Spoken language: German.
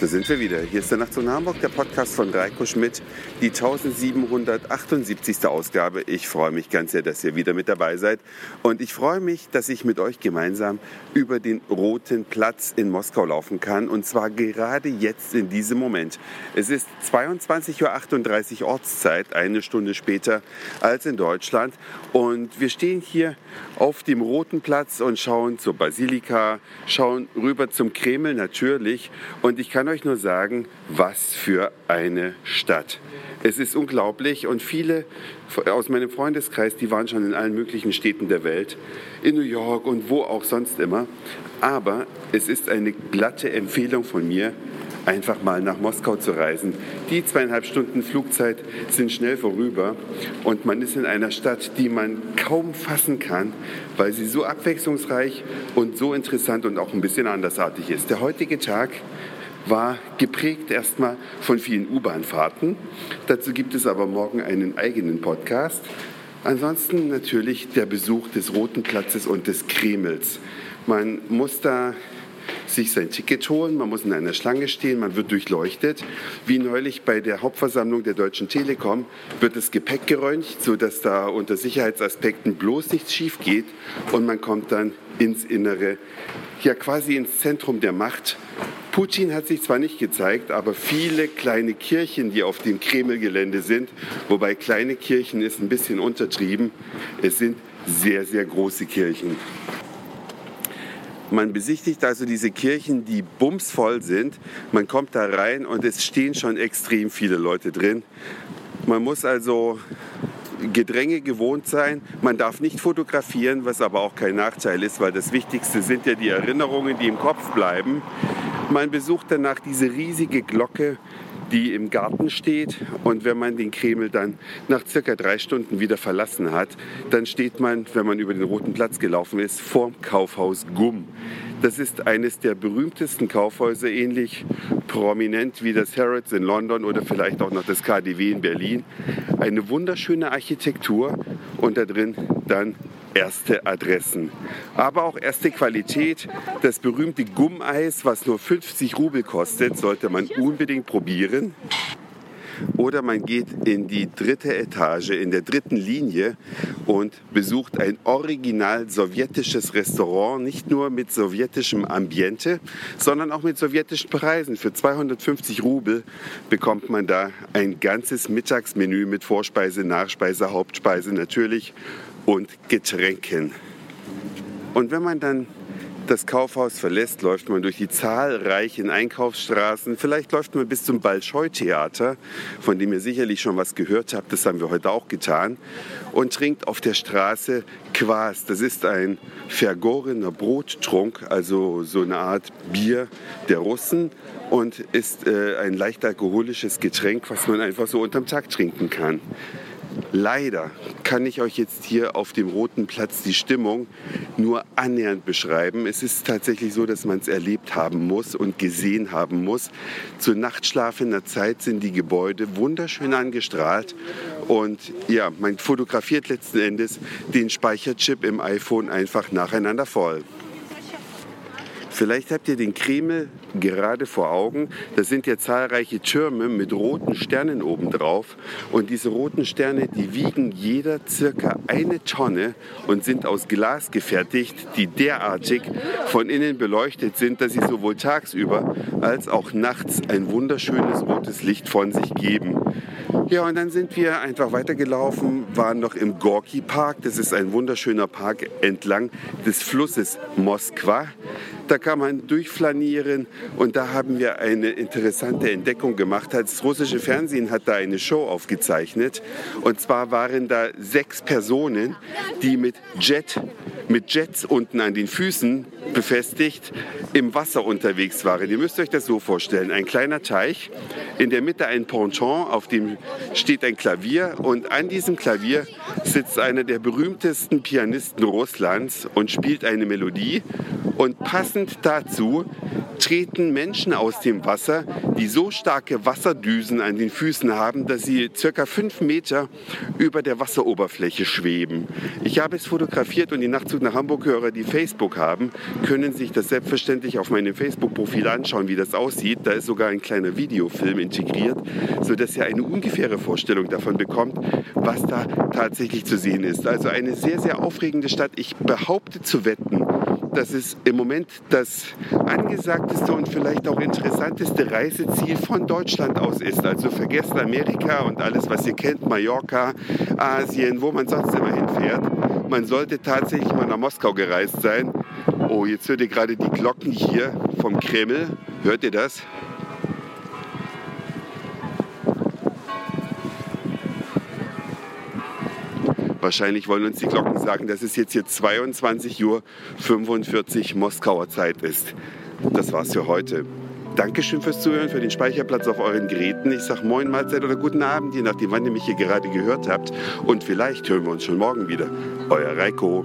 Da sind wir wieder. Hier ist der Nachtzug nach Hamburg, der Podcast von Reiko Schmidt, die 1778. Ausgabe. Ich freue mich ganz sehr, dass ihr wieder mit dabei seid. Und ich freue mich, dass ich mit euch gemeinsam über den Roten Platz in Moskau laufen kann. Und zwar gerade jetzt in diesem Moment. Es ist 22.38 Uhr Ortszeit, eine Stunde später als in Deutschland. Und wir stehen hier auf dem Roten Platz und schauen zur Basilika, schauen rüber zum Kreml natürlich. Und ich kann euch nur sagen, was für eine Stadt. Es ist unglaublich und viele aus meinem Freundeskreis, die waren schon in allen möglichen Städten der Welt, in New York und wo auch sonst immer. Aber es ist eine glatte Empfehlung von mir, einfach mal nach Moskau zu reisen. Die zweieinhalb Stunden Flugzeit sind schnell vorüber und man ist in einer Stadt, die man kaum fassen kann, weil sie so abwechslungsreich und so interessant und auch ein bisschen andersartig ist. Der heutige Tag war geprägt erstmal von vielen U-Bahn-Fahrten. Dazu gibt es aber morgen einen eigenen Podcast. Ansonsten natürlich der Besuch des Roten Platzes und des Kremls. Man muss da sich sein Ticket holen, man muss in einer Schlange stehen, man wird durchleuchtet. Wie neulich bei der Hauptversammlung der Deutschen Telekom wird das Gepäck geröntgt, sodass da unter Sicherheitsaspekten bloß nichts schief geht und man kommt dann ins Innere, ja quasi ins Zentrum der Macht. Putin hat sich zwar nicht gezeigt, aber viele kleine Kirchen, die auf dem Kremlgelände sind, wobei kleine Kirchen ist ein bisschen untertrieben, es sind sehr, sehr große Kirchen. Man besichtigt also diese Kirchen, die bumsvoll sind. Man kommt da rein und es stehen schon extrem viele Leute drin. Man muss also Gedränge gewohnt sein. Man darf nicht fotografieren, was aber auch kein Nachteil ist, weil das Wichtigste sind ja die Erinnerungen, die im Kopf bleiben. Man besucht danach diese riesige Glocke, die im Garten steht. Und wenn man den Kreml dann nach circa drei Stunden wieder verlassen hat, dann steht man, wenn man über den Roten Platz gelaufen ist, vorm Kaufhaus Gumm. Das ist eines der berühmtesten Kaufhäuser, ähnlich prominent wie das Harrods in London oder vielleicht auch noch das KDW in Berlin. Eine wunderschöne Architektur und da drin dann erste Adressen. Aber auch erste Qualität. Das berühmte Gummeis, was nur 50 Rubel kostet, sollte man unbedingt probieren. Oder man geht in die dritte Etage, in der dritten Linie und besucht ein original sowjetisches Restaurant, nicht nur mit sowjetischem Ambiente, sondern auch mit sowjetischen Preisen. Für 250 Rubel bekommt man da ein ganzes Mittagsmenü mit Vorspeise, Nachspeise, Hauptspeise natürlich und Getränken. Und wenn man dann das Kaufhaus verlässt, läuft man durch die zahlreichen Einkaufsstraßen. Vielleicht läuft man bis zum Balschoi-Theater, von dem ihr sicherlich schon was gehört habt. Das haben wir heute auch getan. Und trinkt auf der Straße Quas. Das ist ein vergorener Brottrunk, also so eine Art Bier der Russen und ist äh, ein leicht alkoholisches Getränk, was man einfach so unterm Tag trinken kann. Leider kann ich euch jetzt hier auf dem Roten Platz die Stimmung nur annähernd beschreiben. Es ist tatsächlich so, dass man es erlebt haben muss und gesehen haben muss. Zur nachtschlafender Zeit sind die Gebäude wunderschön angestrahlt und ja, man fotografiert letzten Endes den Speicherchip im iPhone einfach nacheinander voll. Vielleicht habt ihr den Kreml gerade vor Augen. Das sind ja zahlreiche Türme mit roten Sternen obendrauf. Und diese roten Sterne, die wiegen jeder circa eine Tonne und sind aus Glas gefertigt, die derartig von innen beleuchtet sind, dass sie sowohl tagsüber als auch nachts ein wunderschönes rotes Licht von sich geben. Ja, und dann sind wir einfach weitergelaufen, waren noch im Gorki Park. Das ist ein wunderschöner Park entlang des Flusses Moskwa. Da kann man durchflanieren und da haben wir eine interessante Entdeckung gemacht. Das russische Fernsehen hat da eine Show aufgezeichnet und zwar waren da sechs Personen, die mit Jet, mit Jets unten an den Füßen befestigt im Wasser unterwegs waren. Ihr müsst euch das so vorstellen. Ein kleiner Teich, in der Mitte ein Ponton, auf dem steht ein Klavier und an diesem Klavier sitzt einer der berühmtesten Pianisten Russlands und spielt eine Melodie Und passend dazu treten Menschen aus dem Wasser, die so starke Wasserdüsen an den Füßen haben, dass sie circa fünf Meter über der Wasseroberfläche schweben. Ich habe es fotografiert und die Nachtzug nach Hamburg-Hörer, die Facebook haben, können sich das selbstverständlich auf meinem Facebook-Profil anschauen, wie das aussieht. Da ist sogar ein kleiner Videofilm integriert, sodass ihr eine ungefähre Vorstellung davon bekommt, was da tatsächlich zu sehen ist. Also eine sehr, sehr aufregende Stadt. Ich behaupte zu wetten, dass es im Moment das angesagteste und vielleicht auch interessanteste Reiseziel von Deutschland aus ist. Also vergesst Amerika und alles, was ihr kennt, Mallorca, Asien, wo man sonst immer hinfährt. Man sollte tatsächlich mal nach Moskau gereist sein. Oh, jetzt hört ihr gerade die Glocken hier vom Kreml. Hört ihr das? Wahrscheinlich wollen uns die Glocken sagen, dass es jetzt hier 22.45 Uhr Moskauer Zeit ist. Das war's für heute. Dankeschön fürs Zuhören, für den Speicherplatz auf euren Geräten. Ich sag Moin, Mahlzeit oder guten Abend, je nachdem, wann ihr mich hier gerade gehört habt. Und vielleicht hören wir uns schon morgen wieder. Euer Reiko.